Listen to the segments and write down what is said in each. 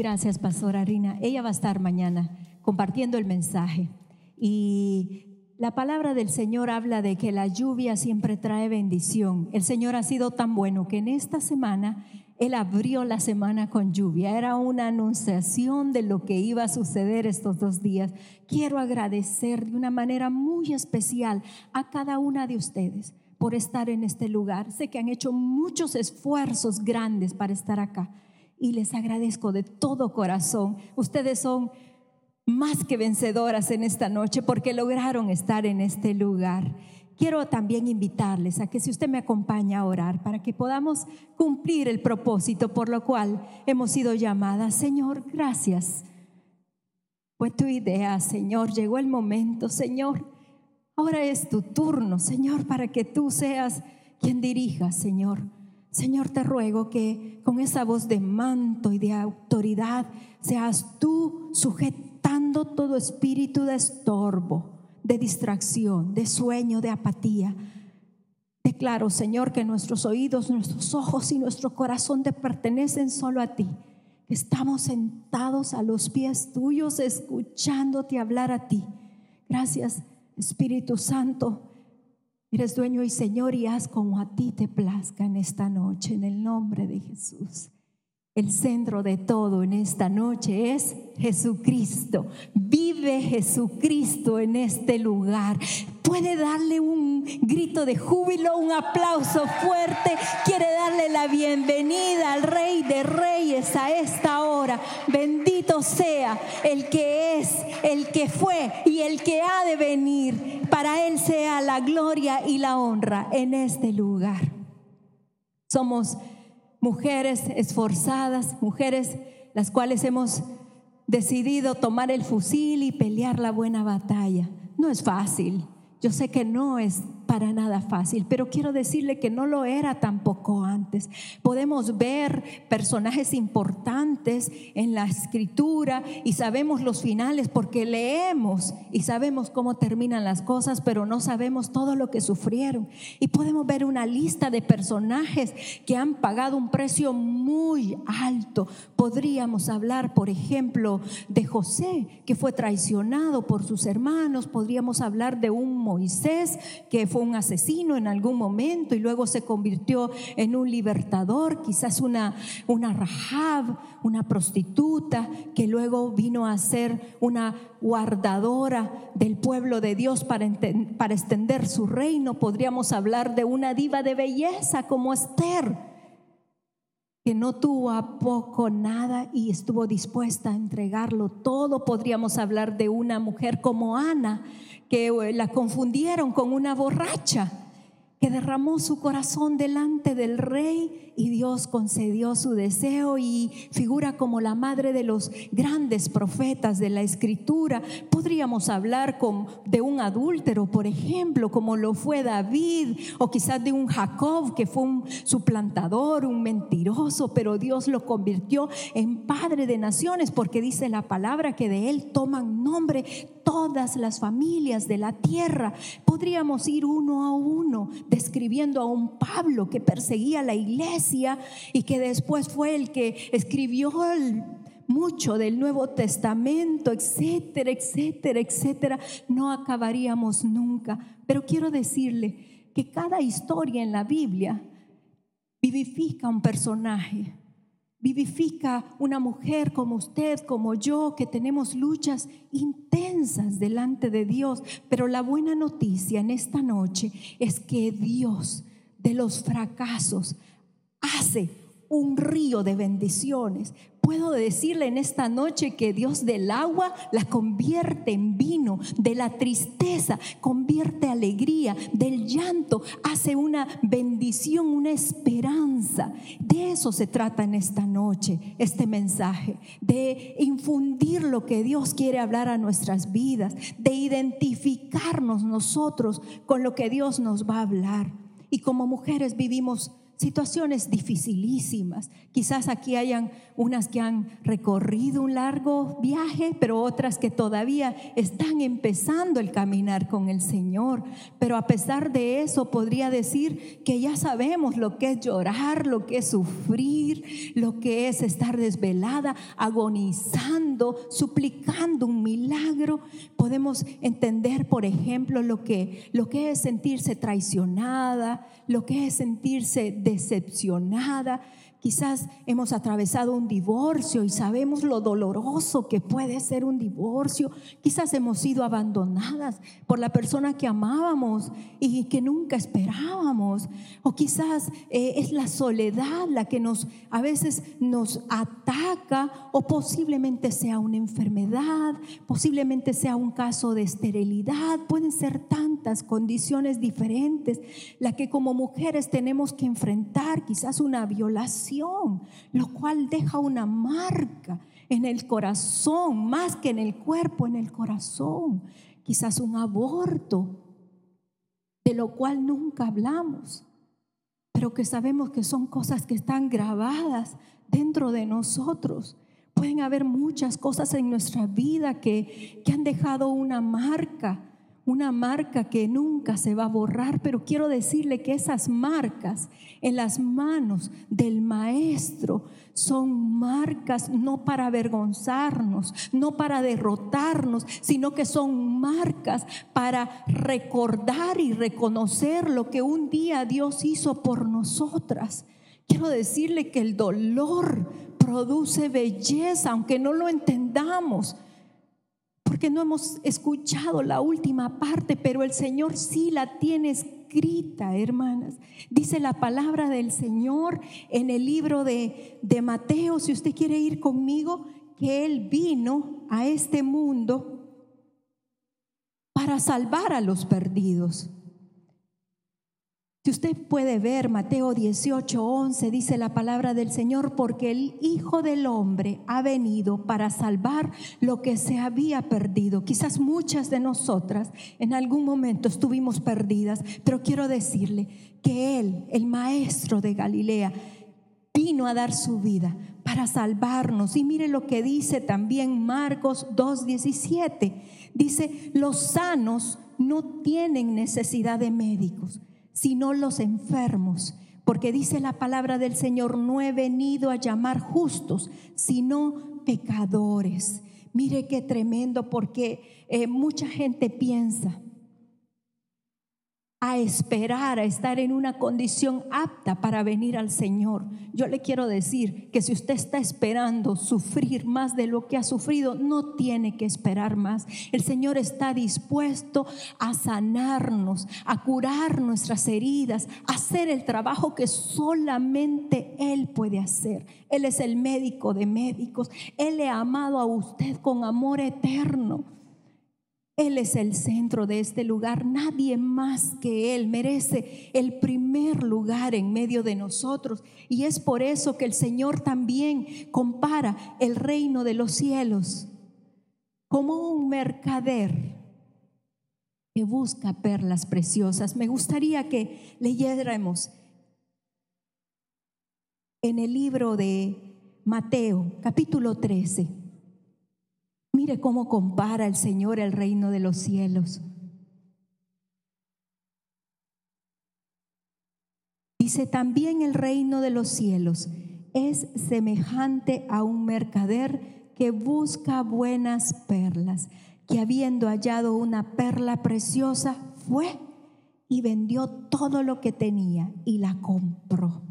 Gracias, Pastora Rina. Ella va a estar mañana compartiendo el mensaje. Y la palabra del Señor habla de que la lluvia siempre trae bendición. El Señor ha sido tan bueno que en esta semana Él abrió la semana con lluvia. Era una anunciación de lo que iba a suceder estos dos días. Quiero agradecer de una manera muy especial a cada una de ustedes por estar en este lugar. Sé que han hecho muchos esfuerzos grandes para estar acá y les agradezco de todo corazón. Ustedes son más que vencedoras en esta noche porque lograron estar en este lugar. Quiero también invitarles a que si usted me acompaña a orar para que podamos cumplir el propósito por lo cual hemos sido llamadas. Señor, gracias. Fue tu idea, Señor. Llegó el momento, Señor. Ahora es tu turno, Señor, para que tú seas quien dirija, Señor. Señor, te ruego que con esa voz de manto y de autoridad seas tú sujetando todo espíritu de estorbo, de distracción, de sueño, de apatía. Declaro, Señor, que nuestros oídos, nuestros ojos y nuestro corazón te pertenecen solo a ti. Estamos sentados a los pies tuyos escuchándote hablar a ti. Gracias, Espíritu Santo Eres dueño y Señor y haz como a ti te plazca en esta noche, en el nombre de Jesús. El centro de todo en esta noche es Jesucristo. Vive Jesucristo en este lugar. Puede darle un grito de júbilo, un aplauso fuerte. Quiere darle la bienvenida al Rey de Reyes a esta hora. Bendito sea el que es, el que fue y el que ha de venir. Para Él sea la gloria y la honra en este lugar. Somos mujeres esforzadas, mujeres las cuales hemos decidido tomar el fusil y pelear la buena batalla. No es fácil. Yo sé que no es para nada fácil, pero quiero decirle que no lo era tampoco antes. Podemos ver personajes importantes en la escritura y sabemos los finales porque leemos y sabemos cómo terminan las cosas, pero no sabemos todo lo que sufrieron. Y podemos ver una lista de personajes que han pagado un precio muy alto. Podríamos hablar, por ejemplo, de José, que fue traicionado por sus hermanos. Podríamos hablar de un Moisés que fue un asesino en algún momento y luego se convirtió en un libertador, quizás una, una Rahab, una prostituta, que luego vino a ser una guardadora del pueblo de Dios para, para extender su reino. Podríamos hablar de una diva de belleza como Esther que no tuvo a poco nada y estuvo dispuesta a entregarlo todo. Podríamos hablar de una mujer como Ana, que eh, la confundieron con una borracha que derramó su corazón delante del rey y Dios concedió su deseo y figura como la madre de los grandes profetas de la escritura. Podríamos hablar con, de un adúltero, por ejemplo, como lo fue David, o quizás de un Jacob que fue un suplantador, un mentiroso, pero Dios lo convirtió en padre de naciones porque dice la palabra que de él toman nombre todas las familias de la tierra. Podríamos ir uno a uno describiendo a un Pablo que perseguía la iglesia y que después fue el que escribió mucho del Nuevo Testamento, etcétera, etcétera, etcétera. No acabaríamos nunca. Pero quiero decirle que cada historia en la Biblia vivifica un personaje vivifica una mujer como usted, como yo, que tenemos luchas intensas delante de Dios. Pero la buena noticia en esta noche es que Dios de los fracasos hace un río de bendiciones. Puedo decirle en esta noche que Dios del agua la convierte en vino, de la tristeza convierte alegría, del llanto hace una bendición, una esperanza. De eso se trata en esta noche, este mensaje, de infundir lo que Dios quiere hablar a nuestras vidas, de identificarnos nosotros con lo que Dios nos va a hablar. Y como mujeres vivimos situaciones dificilísimas. Quizás aquí hayan unas que han recorrido un largo viaje, pero otras que todavía están empezando el caminar con el Señor. Pero a pesar de eso, podría decir que ya sabemos lo que es llorar, lo que es sufrir, lo que es estar desvelada, agonizando, suplicando un milagro. Podemos entender, por ejemplo, lo que, lo que es sentirse traicionada, lo que es sentirse decepcionada. Quizás hemos atravesado un divorcio y sabemos lo doloroso que puede ser un divorcio. Quizás hemos sido abandonadas por la persona que amábamos y que nunca esperábamos. O quizás eh, es la soledad la que nos a veces nos ataca o posiblemente sea una enfermedad, posiblemente sea un caso de esterilidad. Pueden ser tantas condiciones diferentes la que como mujeres tenemos que enfrentar, quizás una violación lo cual deja una marca en el corazón, más que en el cuerpo, en el corazón. Quizás un aborto, de lo cual nunca hablamos, pero que sabemos que son cosas que están grabadas dentro de nosotros. Pueden haber muchas cosas en nuestra vida que, que han dejado una marca una marca que nunca se va a borrar, pero quiero decirle que esas marcas en las manos del maestro son marcas no para avergonzarnos, no para derrotarnos, sino que son marcas para recordar y reconocer lo que un día Dios hizo por nosotras. Quiero decirle que el dolor produce belleza, aunque no lo entendamos porque no hemos escuchado la última parte, pero el Señor sí la tiene escrita, hermanas. Dice la palabra del Señor en el libro de, de Mateo, si usted quiere ir conmigo, que Él vino a este mundo para salvar a los perdidos. Usted puede ver Mateo 18, 11, dice la palabra del Señor, porque el Hijo del Hombre ha venido para salvar lo que se había perdido. Quizás muchas de nosotras en algún momento estuvimos perdidas, pero quiero decirle que Él, el Maestro de Galilea, vino a dar su vida para salvarnos. Y mire lo que dice también Marcos 2.17. Dice, los sanos no tienen necesidad de médicos sino los enfermos. Porque dice la palabra del Señor, no he venido a llamar justos, sino pecadores. Mire qué tremendo, porque eh, mucha gente piensa, a esperar, a estar en una condición apta para venir al Señor. Yo le quiero decir que si usted está esperando sufrir más de lo que ha sufrido, no tiene que esperar más. El Señor está dispuesto a sanarnos, a curar nuestras heridas, a hacer el trabajo que solamente Él puede hacer. Él es el médico de médicos. Él le ha amado a usted con amor eterno. Él es el centro de este lugar. Nadie más que Él merece el primer lugar en medio de nosotros. Y es por eso que el Señor también compara el reino de los cielos como un mercader que busca perlas preciosas. Me gustaría que leyéramos en el libro de Mateo, capítulo 13. Mire cómo compara el Señor el reino de los cielos. Dice también el reino de los cielos es semejante a un mercader que busca buenas perlas, que habiendo hallado una perla preciosa, fue y vendió todo lo que tenía y la compró.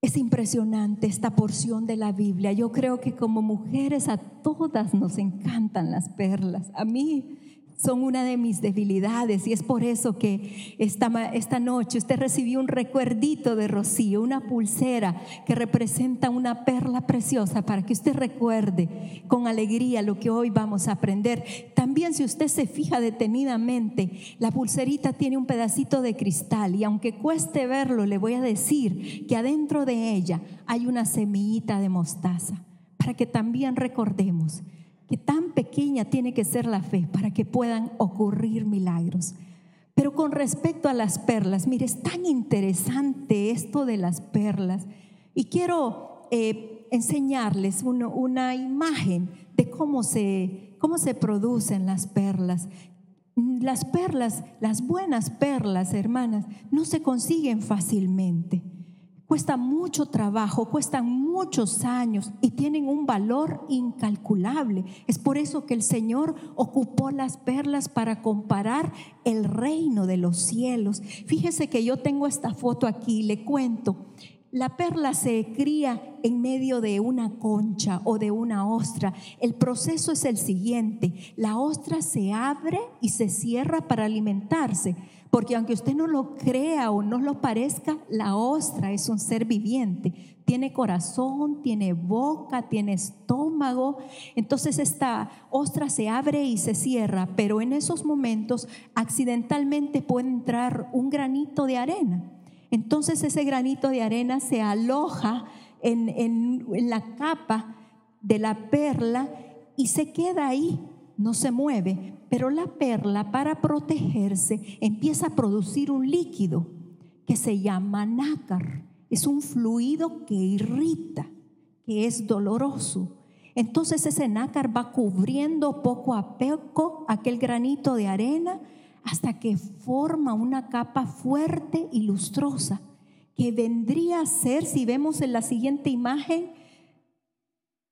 Es impresionante esta porción de la Biblia. Yo creo que como mujeres a todas nos encantan las perlas. A mí son una de mis debilidades y es por eso que esta, esta noche usted recibió un recuerdito de Rocío, una pulsera que representa una perla preciosa para que usted recuerde con alegría lo que hoy vamos a aprender. También si usted se fija detenidamente, la pulserita tiene un pedacito de cristal y aunque cueste verlo, le voy a decir que adentro de ella hay una semillita de mostaza para que también recordemos que tan pequeña tiene que ser la fe para que puedan ocurrir milagros. Pero con respecto a las perlas, mire, es tan interesante esto de las perlas. Y quiero eh, enseñarles una imagen de cómo se, cómo se producen las perlas. Las perlas, las buenas perlas, hermanas, no se consiguen fácilmente. Cuesta mucho trabajo, cuestan muchos años y tienen un valor incalculable. Es por eso que el Señor ocupó las perlas para comparar el reino de los cielos. Fíjese que yo tengo esta foto aquí, le cuento. La perla se cría en medio de una concha o de una ostra. El proceso es el siguiente. La ostra se abre y se cierra para alimentarse. Porque aunque usted no lo crea o no lo parezca, la ostra es un ser viviente. Tiene corazón, tiene boca, tiene estómago. Entonces esta ostra se abre y se cierra, pero en esos momentos accidentalmente puede entrar un granito de arena. Entonces ese granito de arena se aloja en, en la capa de la perla y se queda ahí, no se mueve. Pero la perla para protegerse empieza a producir un líquido que se llama nácar. Es un fluido que irrita, que es doloroso. Entonces ese nácar va cubriendo poco a poco aquel granito de arena hasta que forma una capa fuerte y lustrosa, que vendría a ser, si vemos en la siguiente imagen,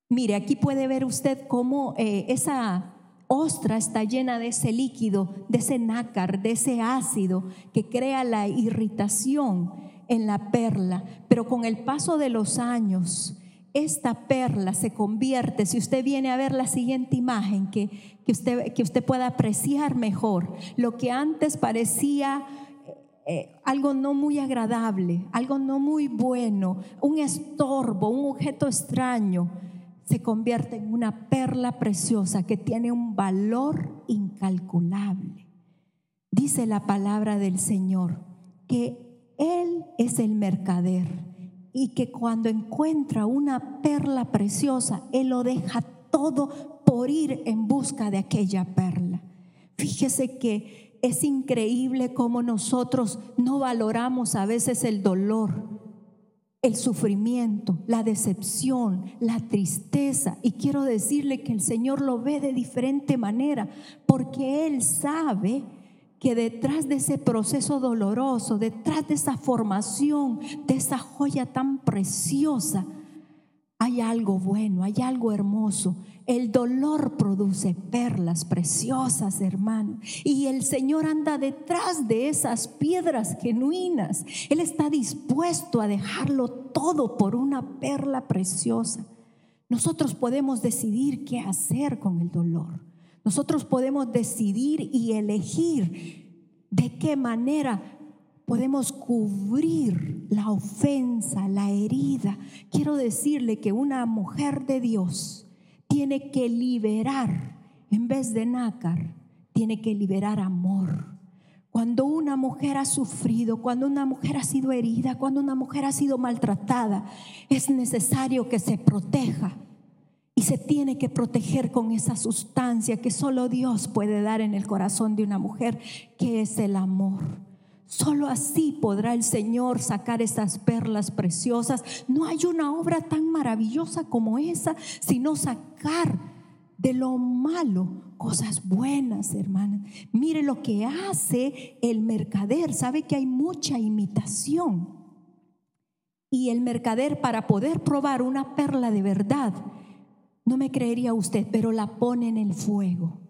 mire, aquí puede ver usted cómo eh, esa ostra está llena de ese líquido, de ese nácar, de ese ácido que crea la irritación en la perla. Pero con el paso de los años, esta perla se convierte, si usted viene a ver la siguiente imagen, que, que, usted, que usted pueda apreciar mejor, lo que antes parecía eh, algo no muy agradable, algo no muy bueno, un estorbo, un objeto extraño, se convierte en una perla preciosa que tiene un valor incalculable. Dice la palabra del Señor que Él es el mercader y que cuando encuentra una perla preciosa, Él lo deja todo por ir en busca de aquella perla. Fíjese que es increíble cómo nosotros no valoramos a veces el dolor el sufrimiento, la decepción, la tristeza. Y quiero decirle que el Señor lo ve de diferente manera, porque Él sabe que detrás de ese proceso doloroso, detrás de esa formación, de esa joya tan preciosa, hay algo bueno, hay algo hermoso. El dolor produce perlas preciosas, hermano. Y el Señor anda detrás de esas piedras genuinas. Él está dispuesto a dejarlo todo por una perla preciosa. Nosotros podemos decidir qué hacer con el dolor. Nosotros podemos decidir y elegir de qué manera podemos cubrir la ofensa, la herida. Quiero decirle que una mujer de Dios tiene que liberar, en vez de nácar, tiene que liberar amor. Cuando una mujer ha sufrido, cuando una mujer ha sido herida, cuando una mujer ha sido maltratada, es necesario que se proteja. Y se tiene que proteger con esa sustancia que solo Dios puede dar en el corazón de una mujer, que es el amor. Solo así podrá el Señor sacar esas perlas preciosas. No hay una obra tan maravillosa como esa, sino sacar de lo malo cosas buenas, hermanas. Mire lo que hace el mercader. Sabe que hay mucha imitación. Y el mercader para poder probar una perla de verdad, no me creería usted, pero la pone en el fuego.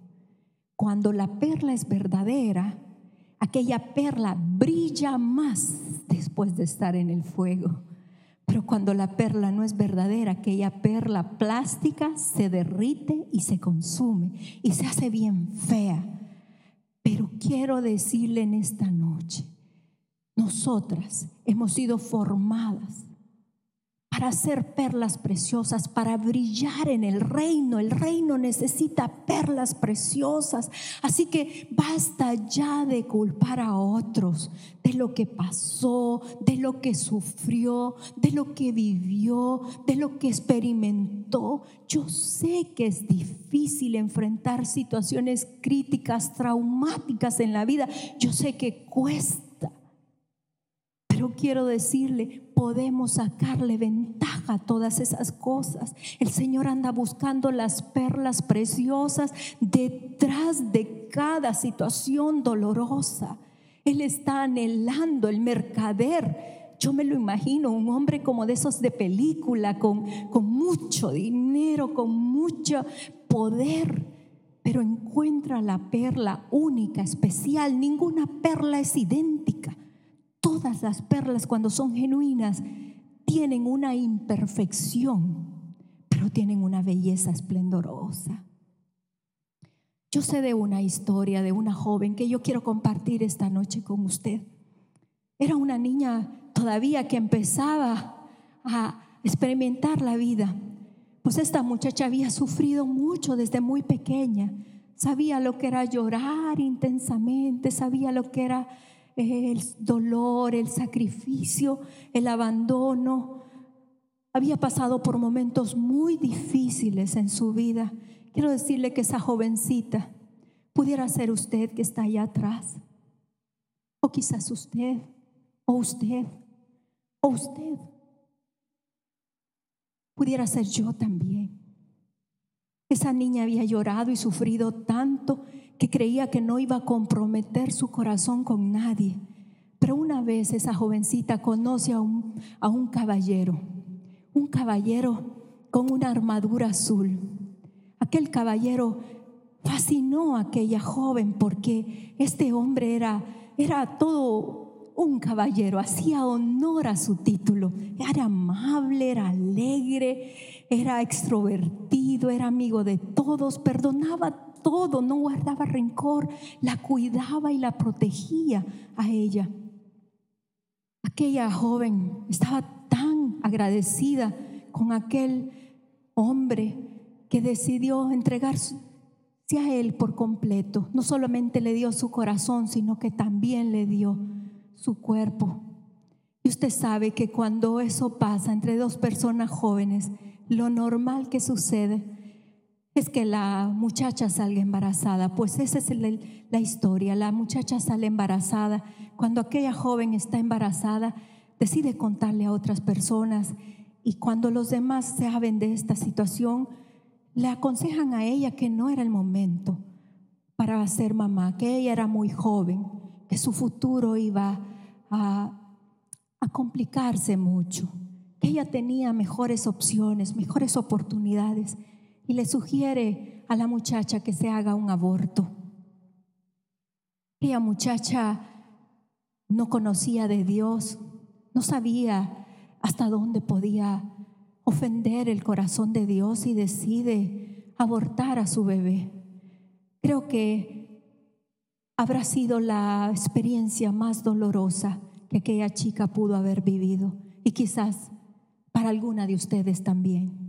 Cuando la perla es verdadera, aquella perla brilla más después de estar en el fuego. Pero cuando la perla no es verdadera, aquella perla plástica se derrite y se consume y se hace bien fea. Pero quiero decirle en esta noche, nosotras hemos sido formadas para hacer perlas preciosas, para brillar en el reino. El reino necesita perlas preciosas. Así que basta ya de culpar a otros de lo que pasó, de lo que sufrió, de lo que vivió, de lo que experimentó. Yo sé que es difícil enfrentar situaciones críticas, traumáticas en la vida. Yo sé que cuesta. Pero quiero decirle, podemos sacarle ventaja a todas esas cosas. El Señor anda buscando las perlas preciosas detrás de cada situación dolorosa. Él está anhelando el mercader. Yo me lo imagino, un hombre como de esos de película, con, con mucho dinero, con mucho poder, pero encuentra la perla única, especial. Ninguna perla es idéntica. Las perlas cuando son genuinas tienen una imperfección, pero tienen una belleza esplendorosa. Yo sé de una historia de una joven que yo quiero compartir esta noche con usted. Era una niña todavía que empezaba a experimentar la vida. Pues esta muchacha había sufrido mucho desde muy pequeña. Sabía lo que era llorar intensamente, sabía lo que era el dolor, el sacrificio, el abandono. Había pasado por momentos muy difíciles en su vida. Quiero decirle que esa jovencita pudiera ser usted que está allá atrás. O quizás usted, o usted, o usted. Pudiera ser yo también. Esa niña había llorado y sufrido tanto que creía que no iba a comprometer su corazón con nadie. Pero una vez esa jovencita conoce a un, a un caballero, un caballero con una armadura azul. Aquel caballero fascinó a aquella joven porque este hombre era, era todo un caballero, hacía honor a su título, era amable, era alegre, era extrovertido, era amigo de todos, perdonaba todo, no guardaba rencor, la cuidaba y la protegía a ella. Aquella joven estaba tan agradecida con aquel hombre que decidió entregarse a él por completo. No solamente le dio su corazón, sino que también le dio su cuerpo. Y usted sabe que cuando eso pasa entre dos personas jóvenes, lo normal que sucede es que la muchacha salga embarazada. Pues esa es la historia. La muchacha sale embarazada. Cuando aquella joven está embarazada, decide contarle a otras personas y cuando los demás saben de esta situación, le aconsejan a ella que no era el momento para ser mamá, que ella era muy joven, que su futuro iba a, a complicarse mucho, que ella tenía mejores opciones, mejores oportunidades y le sugiere a la muchacha que se haga un aborto. Aquella muchacha no conocía de Dios, no sabía hasta dónde podía ofender el corazón de Dios y decide abortar a su bebé. Creo que habrá sido la experiencia más dolorosa que aquella chica pudo haber vivido y quizás para alguna de ustedes también.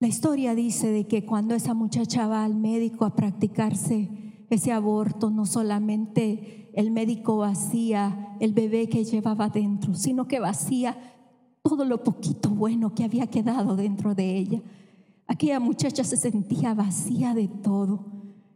La historia dice de que cuando esa muchacha va al médico a practicarse ese aborto, no solamente el médico vacía el bebé que llevaba dentro, sino que vacía todo lo poquito bueno que había quedado dentro de ella. Aquella muchacha se sentía vacía de todo.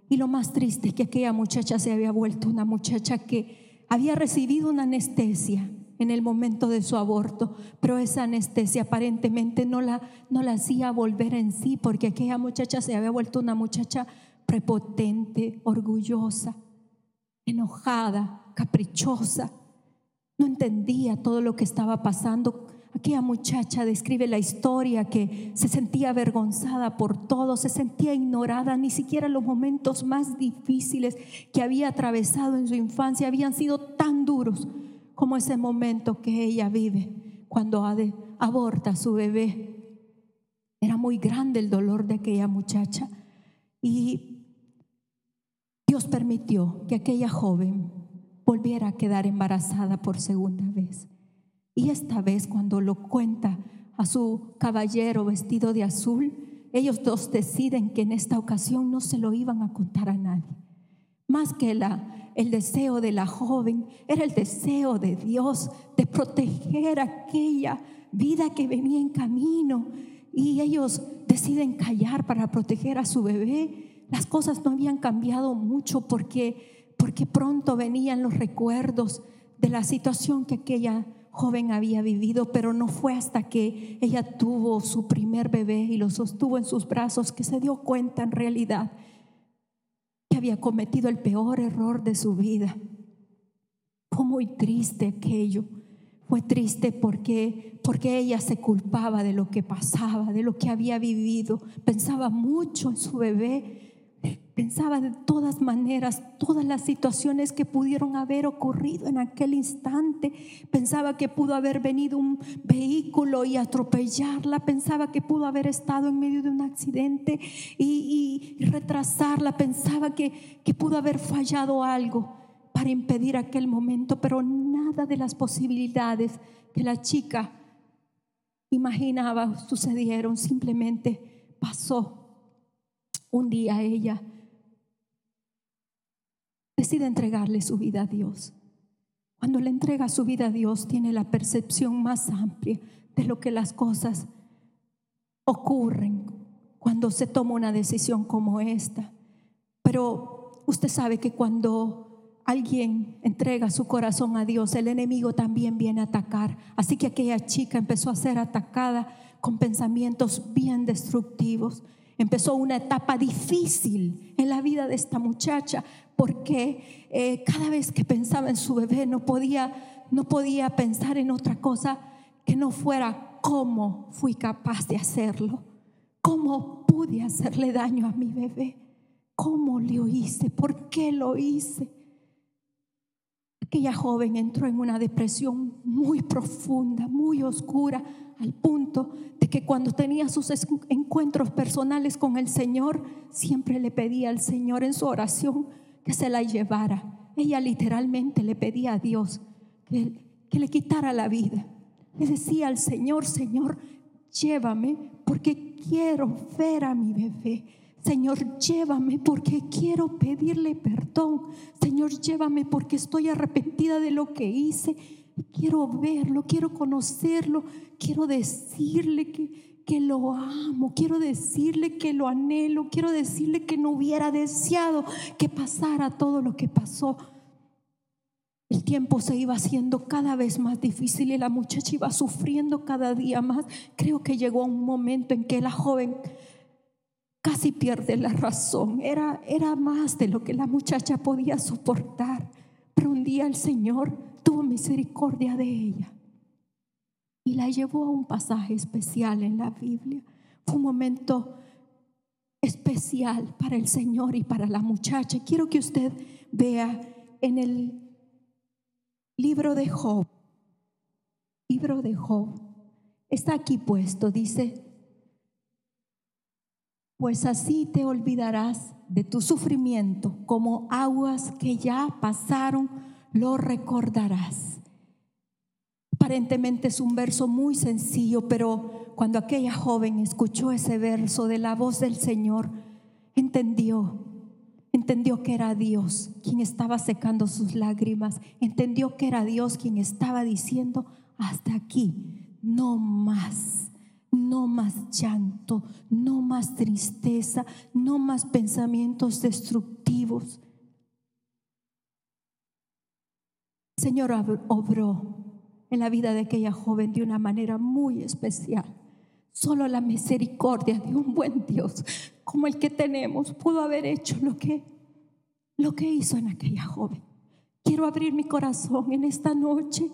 Y lo más triste es que aquella muchacha se había vuelto una muchacha que había recibido una anestesia en el momento de su aborto, pero esa anestesia aparentemente no la, no la hacía volver en sí, porque aquella muchacha se había vuelto una muchacha prepotente, orgullosa, enojada, caprichosa. No entendía todo lo que estaba pasando. Aquella muchacha describe la historia que se sentía avergonzada por todo, se sentía ignorada, ni siquiera los momentos más difíciles que había atravesado en su infancia habían sido tan duros como ese momento que ella vive cuando aborta a su bebé. Era muy grande el dolor de aquella muchacha y Dios permitió que aquella joven volviera a quedar embarazada por segunda vez. Y esta vez cuando lo cuenta a su caballero vestido de azul, ellos dos deciden que en esta ocasión no se lo iban a contar a nadie. Más que la, el deseo de la joven, era el deseo de Dios de proteger aquella vida que venía en camino. Y ellos deciden callar para proteger a su bebé. Las cosas no habían cambiado mucho porque, porque pronto venían los recuerdos de la situación que aquella joven había vivido, pero no fue hasta que ella tuvo su primer bebé y lo sostuvo en sus brazos que se dio cuenta en realidad había cometido el peor error de su vida. Fue muy triste aquello. Fue triste porque, porque ella se culpaba de lo que pasaba, de lo que había vivido. Pensaba mucho en su bebé Pensaba de todas maneras todas las situaciones que pudieron haber ocurrido en aquel instante. Pensaba que pudo haber venido un vehículo y atropellarla. Pensaba que pudo haber estado en medio de un accidente y, retrasarla. Pensaba que, que pudo haber fallado algo para impedir aquel momento, pero nada de las posibilidades que la chica imaginaba sucedieron. Simplemente pasó. Un día ella decide entregarle su vida a Dios. Cuando le entrega su vida a Dios, tiene la percepción más amplia de lo que las cosas ocurren cuando se toma una decisión como esta. Pero usted sabe que cuando alguien entrega su corazón a Dios, el enemigo también viene a atacar. Así que aquella chica empezó a ser atacada con pensamientos bien destructivos. Empezó una etapa difícil en la vida de esta muchacha porque eh, cada vez que pensaba en su bebé no podía, no podía pensar en otra cosa que no fuera cómo fui capaz de hacerlo, cómo pude hacerle daño a mi bebé, cómo lo hice, por qué lo hice. Aquella joven entró en una depresión muy profunda, muy oscura, al punto de que cuando tenía sus encuentros personales con el Señor, siempre le pedía al Señor en su oración, que se la llevara. Ella literalmente le pedía a Dios que, le quitara la vida. Le decía al Señor, Señor, llévame porque quiero ver a mi bebé. Señor, llévame porque quiero pedirle perdón. Señor, llévame porque estoy arrepentida de lo que hice. Quiero verlo, quiero conocerlo, quiero decirle que, que lo amo, quiero decirle que lo anhelo, quiero decirle que no hubiera deseado que pasara todo lo que pasó. El tiempo se iba haciendo cada vez más difícil y la muchacha iba sufriendo cada día más. Creo que llegó un momento en que la joven casi pierde la razón. Era, era más de lo que la muchacha podía soportar. Pero un día el Señor tuvo misericordia de ella y la llevó a un pasaje especial en la Biblia. Fue un momento especial para el Señor y para la muchacha. Quiero que usted vea en el libro de Job, libro de Job, está aquí puesto, dice, pues así te olvidarás de tu sufrimiento, como aguas que ya pasaron, lo recordarás. Aparentemente es un verso muy sencillo, pero cuando aquella joven escuchó ese verso de la voz del Señor, entendió, entendió que era Dios quien estaba secando sus lágrimas, entendió que era Dios quien estaba diciendo, hasta aquí, no más. No más llanto, no más tristeza, no más pensamientos destructivos. Señor obró en la vida de aquella joven de una manera muy especial. Solo la misericordia de un buen Dios como el que tenemos pudo haber hecho lo que, lo que hizo en aquella joven. Quiero abrir mi corazón en esta noche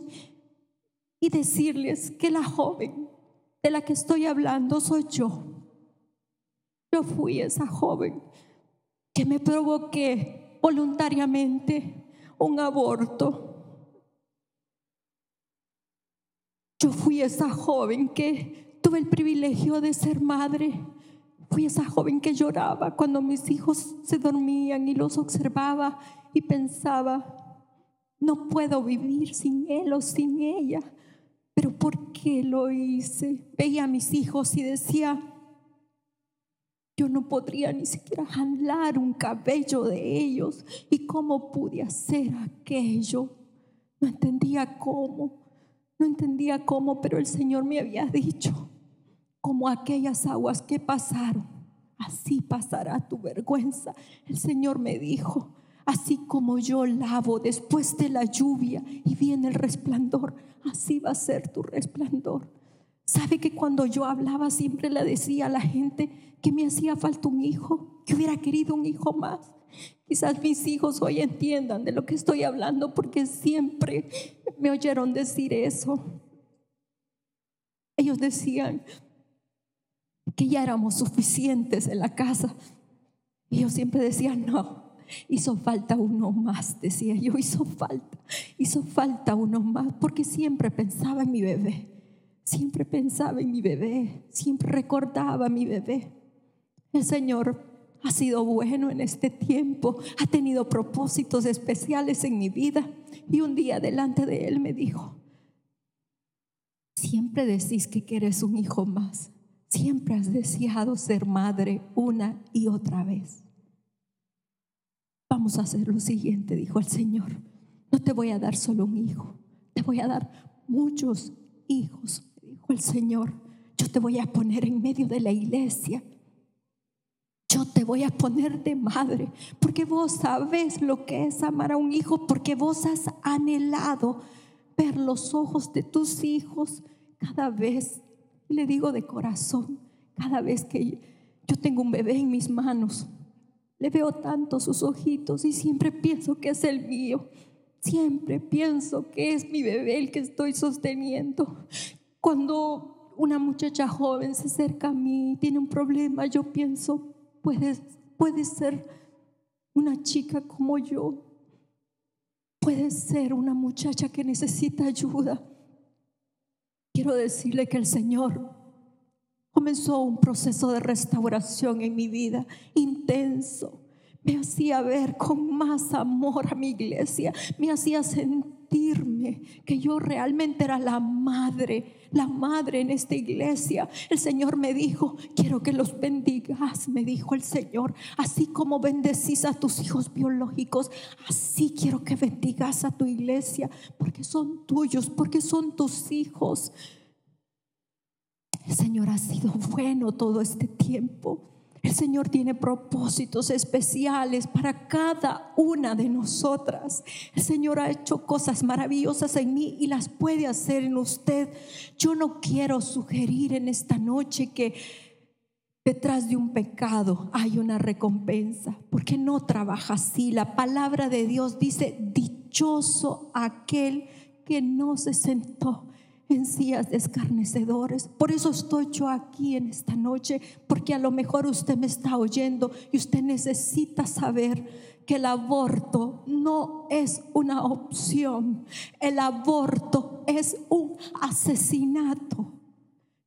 y decirles que la joven de la que estoy hablando soy yo. Yo fui esa joven que me provoqué voluntariamente un aborto Yo fui esa joven que tuve el privilegio de ser madre. Fui esa joven que lloraba cuando mis hijos se dormían y los observaba y pensaba, no puedo vivir sin él o sin ella. pero ¿por qué lo hice? Veía a mis hijos y decía, yo no podría ni siquiera jalar un cabello de ellos. ¿Y cómo pude hacer aquello? No entendía cómo, no entendía cómo, pero el Señor me había dicho, como aquellas aguas que pasaron, así pasará tu vergüenza. El Señor me dijo, así como yo lavo después de la lluvia y viene el resplandor, así va a ser tu resplandor. ¿Sabe que cuando yo hablaba siempre le decía a la gente que me hacía falta un hijo, que hubiera querido un hijo más? Quizás mis hijos hoy entiendan de lo que estoy hablando porque siempre me oyeron decir eso. Ellos decían que ya éramos suficientes en la casa. Y yo siempre decía, no, hizo falta uno más, decía yo, hizo falta, hizo falta uno más, porque siempre pensaba en mi bebé. Siempre pensaba en mi bebé, siempre recordaba a mi bebé. El Señor ha sido bueno en este tiempo, ha tenido propósitos especiales en mi vida. Y un día delante de Él me dijo, siempre decís que quieres un hijo más, siempre has deseado ser madre una y otra vez. Vamos a hacer lo siguiente, dijo el Señor. No te voy a dar solo un hijo, te voy a dar muchos hijos el Señor, yo te voy a poner en medio de la iglesia. Yo te voy a poner de madre, porque vos sabes lo que es amar a un hijo, porque vos has anhelado ver los ojos de tus hijos cada vez, le digo de corazón, cada vez que yo tengo un bebé en mis manos, le veo tanto sus ojitos y siempre pienso que es el mío. Siempre pienso que es mi bebé el que estoy sosteniendo. Cuando una muchacha joven se acerca a mí, tiene un problema, yo pienso, puede, puede ser una chica como yo, puede ser una muchacha que necesita ayuda. Quiero decirle que el Señor comenzó un proceso de restauración en mi vida intenso. Me hacía ver con más amor a mi iglesia, me hacía sentirme que yo realmente era la madre la madre en esta iglesia. El Señor me dijo, quiero que los bendigas, me dijo el Señor. Así como bendecís a tus hijos biológicos, así quiero que bendigas a tu iglesia, porque son tuyos, porque son tus hijos. El Señor ha sido bueno todo este tiempo. El Señor tiene propósitos especiales para cada una de nosotras. El Señor ha hecho cosas maravillosas en mí y las puede hacer en usted. Yo no quiero sugerir en esta noche que detrás de un pecado hay una recompensa, porque no trabaja así. La palabra de Dios dice, dichoso aquel que no se sentó en sillas de escarnecedores. Por eso estoy yo aquí en esta noche, porque a lo mejor usted me está oyendo y usted necesita saber que el aborto no es una opción, el aborto es un asesinato.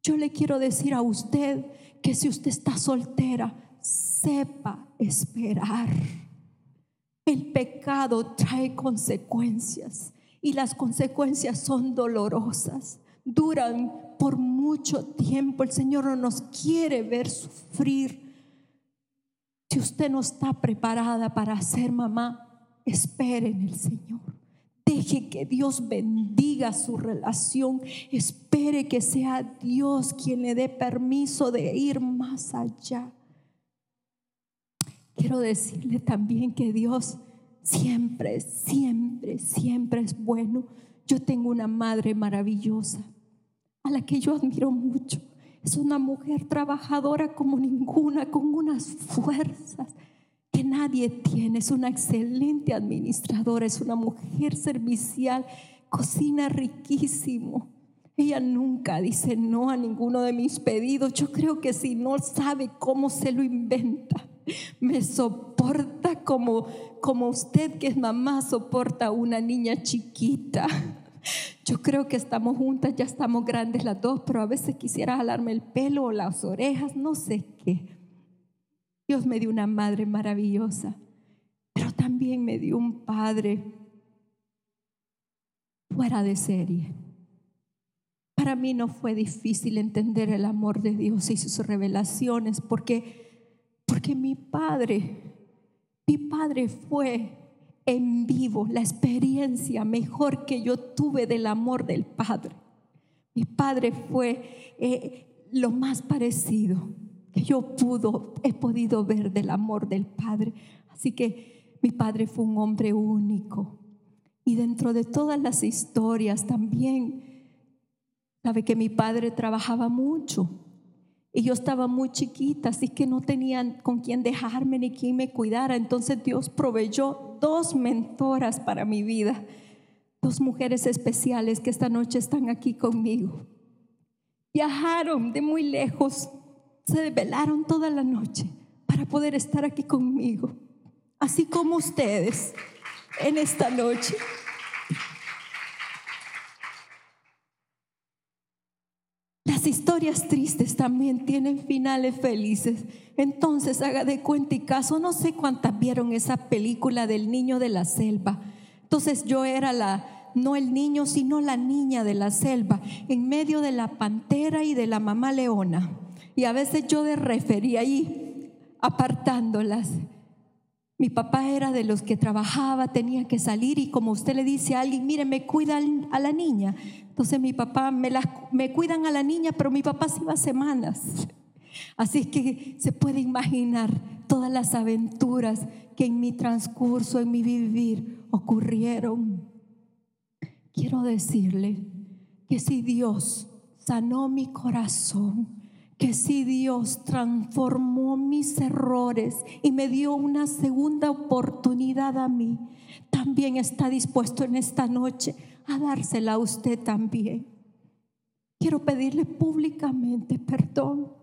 Yo le quiero decir a usted que si usted está soltera, sepa esperar. El pecado trae consecuencias y las consecuencias son dolorosas, duran por mucho tiempo. El Señor no nos quiere ver sufrir. Si usted no está preparada para ser mamá, espere en el Señor. Deje que Dios bendiga su relación. Espere que sea Dios quien le dé permiso de ir más allá. Quiero decirle también que Dios siempre, siempre, siempre es bueno. Yo tengo una madre maravillosa a la que yo admiro mucho. Es una mujer trabajadora como ninguna, con unas fuerzas que nadie tiene. Es una excelente administradora, es una mujer servicial, cocina riquísimo. Ella nunca dice no a ninguno de mis pedidos. Yo creo que si no sabe cómo se lo inventa me soporta como, como usted que es mamá soporta a una niña chiquita. Yo creo que estamos juntas, ya estamos grandes las dos, pero a veces quisiera jalarme el pelo o las orejas, no sé qué. Dios me dio una madre maravillosa, pero también me dio un padre fuera de serie. Para mí no fue difícil entender el amor de Dios y sus revelaciones porque, porque mi padre, mi padre fue en vivo la experiencia mejor que yo tuve del amor del Padre. Mi padre fue eh, lo más parecido que yo pudo, he podido ver del amor del Padre. Así que mi padre fue un hombre único. Y dentro de todas las historias también, sabe que mi padre trabajaba mucho. Y yo estaba muy chiquita, así que no tenían con quién dejarme ni quien me cuidara. Entonces Dios proveyó dos mentoras para mi vida, dos mujeres especiales que esta noche están aquí conmigo. Viajaron de muy lejos, se desvelaron toda la noche para poder estar aquí conmigo, así como ustedes en esta noche. Historias tristes también tienen finales felices. Entonces haga de cuenta y caso, no sé cuántas vieron esa película del niño de la selva. Entonces yo era la, no el niño, sino la niña de la selva, en medio de la pantera y de la mamá leona. Y a veces yo de refería ahí, apartándolas. Mi papá era de los que trabajaba, tenía que salir y como usted le dice a alguien, mire, me cuida a la niña. Entonces mi papá, me, me cuidan a la niña, pero mi papá se iba semanas. Así que se puede imaginar todas las aventuras que en mi transcurso, en mi vivir, ocurrieron. Quiero decirle que si Dios sanó mi corazón, que si Dios transformó mis errores y me dio una segunda oportunidad a mí, también está dispuesto en esta noche a dársela a usted también. Quiero pedirle públicamente perdón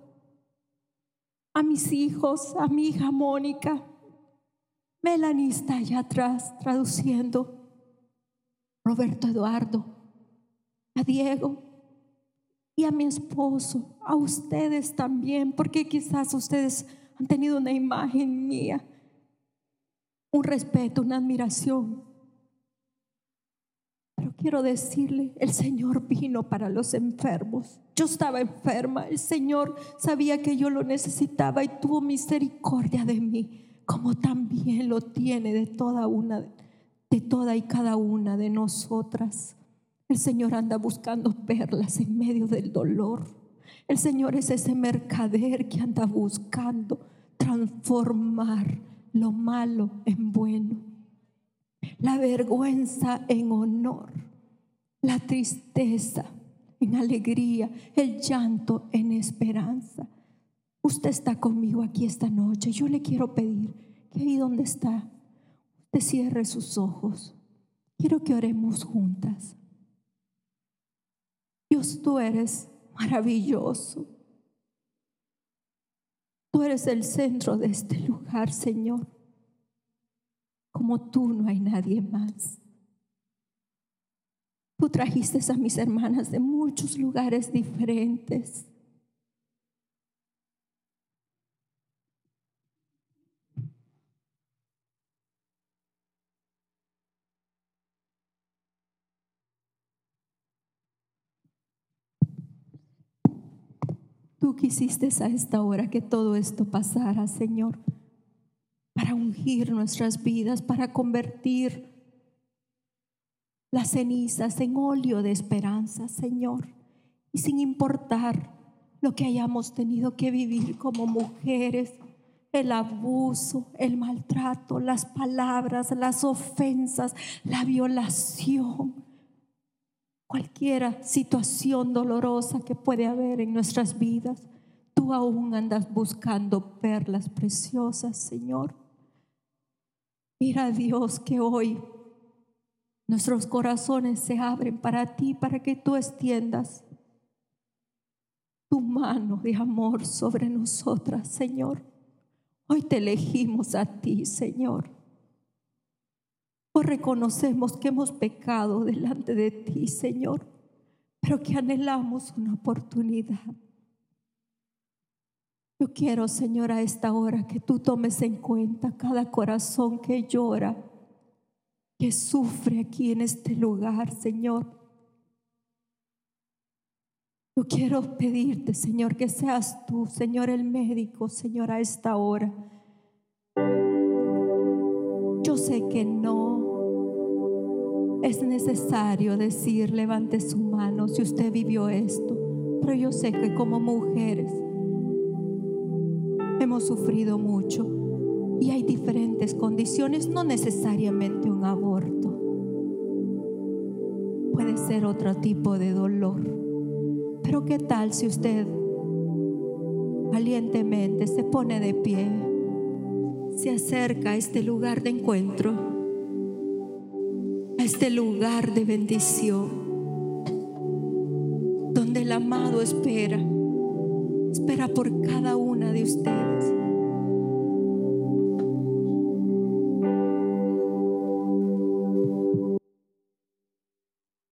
a mis hijos, a mi hija Mónica. Melanie está allá atrás traduciendo. Roberto Eduardo, a Diego, y a mi esposo, a ustedes también, porque quizás ustedes han tenido una imagen mía, un respeto, una admiración. Pero quiero decirle, el Señor vino para los enfermos. Yo estaba enferma, el Señor sabía que yo lo necesitaba y tuvo misericordia de mí, como también lo tiene de toda una de toda y cada una de nosotras. El Señor anda buscando perlas en medio del dolor. El Señor es ese mercader que anda buscando transformar lo malo en bueno, la vergüenza en honor, la tristeza en alegría, el llanto en esperanza. Usted está conmigo aquí esta noche. Yo le quiero pedir que ahí donde está, usted cierre sus ojos. Quiero que oremos juntas. Dios, tú eres maravilloso. Tú eres el centro de este lugar, Señor. Como tú no hay nadie más. Tú trajiste a mis hermanas de muchos lugares diferentes. Tú quisiste a esta hora que todo esto pasara, Señor, para ungir nuestras vidas, para convertir las cenizas en óleo de esperanza, Señor. Y sin importar lo que hayamos tenido que vivir como mujeres, el abuso, el maltrato, las palabras, las ofensas, la violación, cualquier situación dolorosa que puede haber en nuestras vidas, tú aún andas buscando perlas preciosas, Señor. Mira Dios que hoy nuestros corazones se abren para ti, para que tú extiendas tu mano de amor sobre nosotras, Señor. Hoy te elegimos a ti, Señor reconocemos que hemos pecado delante de ti, Señor, pero que anhelamos una oportunidad. Yo quiero, Señor, a esta hora que tú tomes en cuenta cada corazón que llora, que sufre aquí en este lugar, Señor. Yo quiero pedirte, Señor, que seas tú, Señor, el médico, Señor, a esta hora. Yo sé que no es necesario decir, levante su mano si usted vivió esto, pero yo sé que como mujeres hemos sufrido mucho y hay diferentes condiciones, no necesariamente un aborto. Puede ser otro tipo de dolor. Pero ¿qué tal si usted valientemente se pone de pie, se acerca a este lugar de encuentro, este lugar de bendición, donde el amado espera, espera por cada una de ustedes.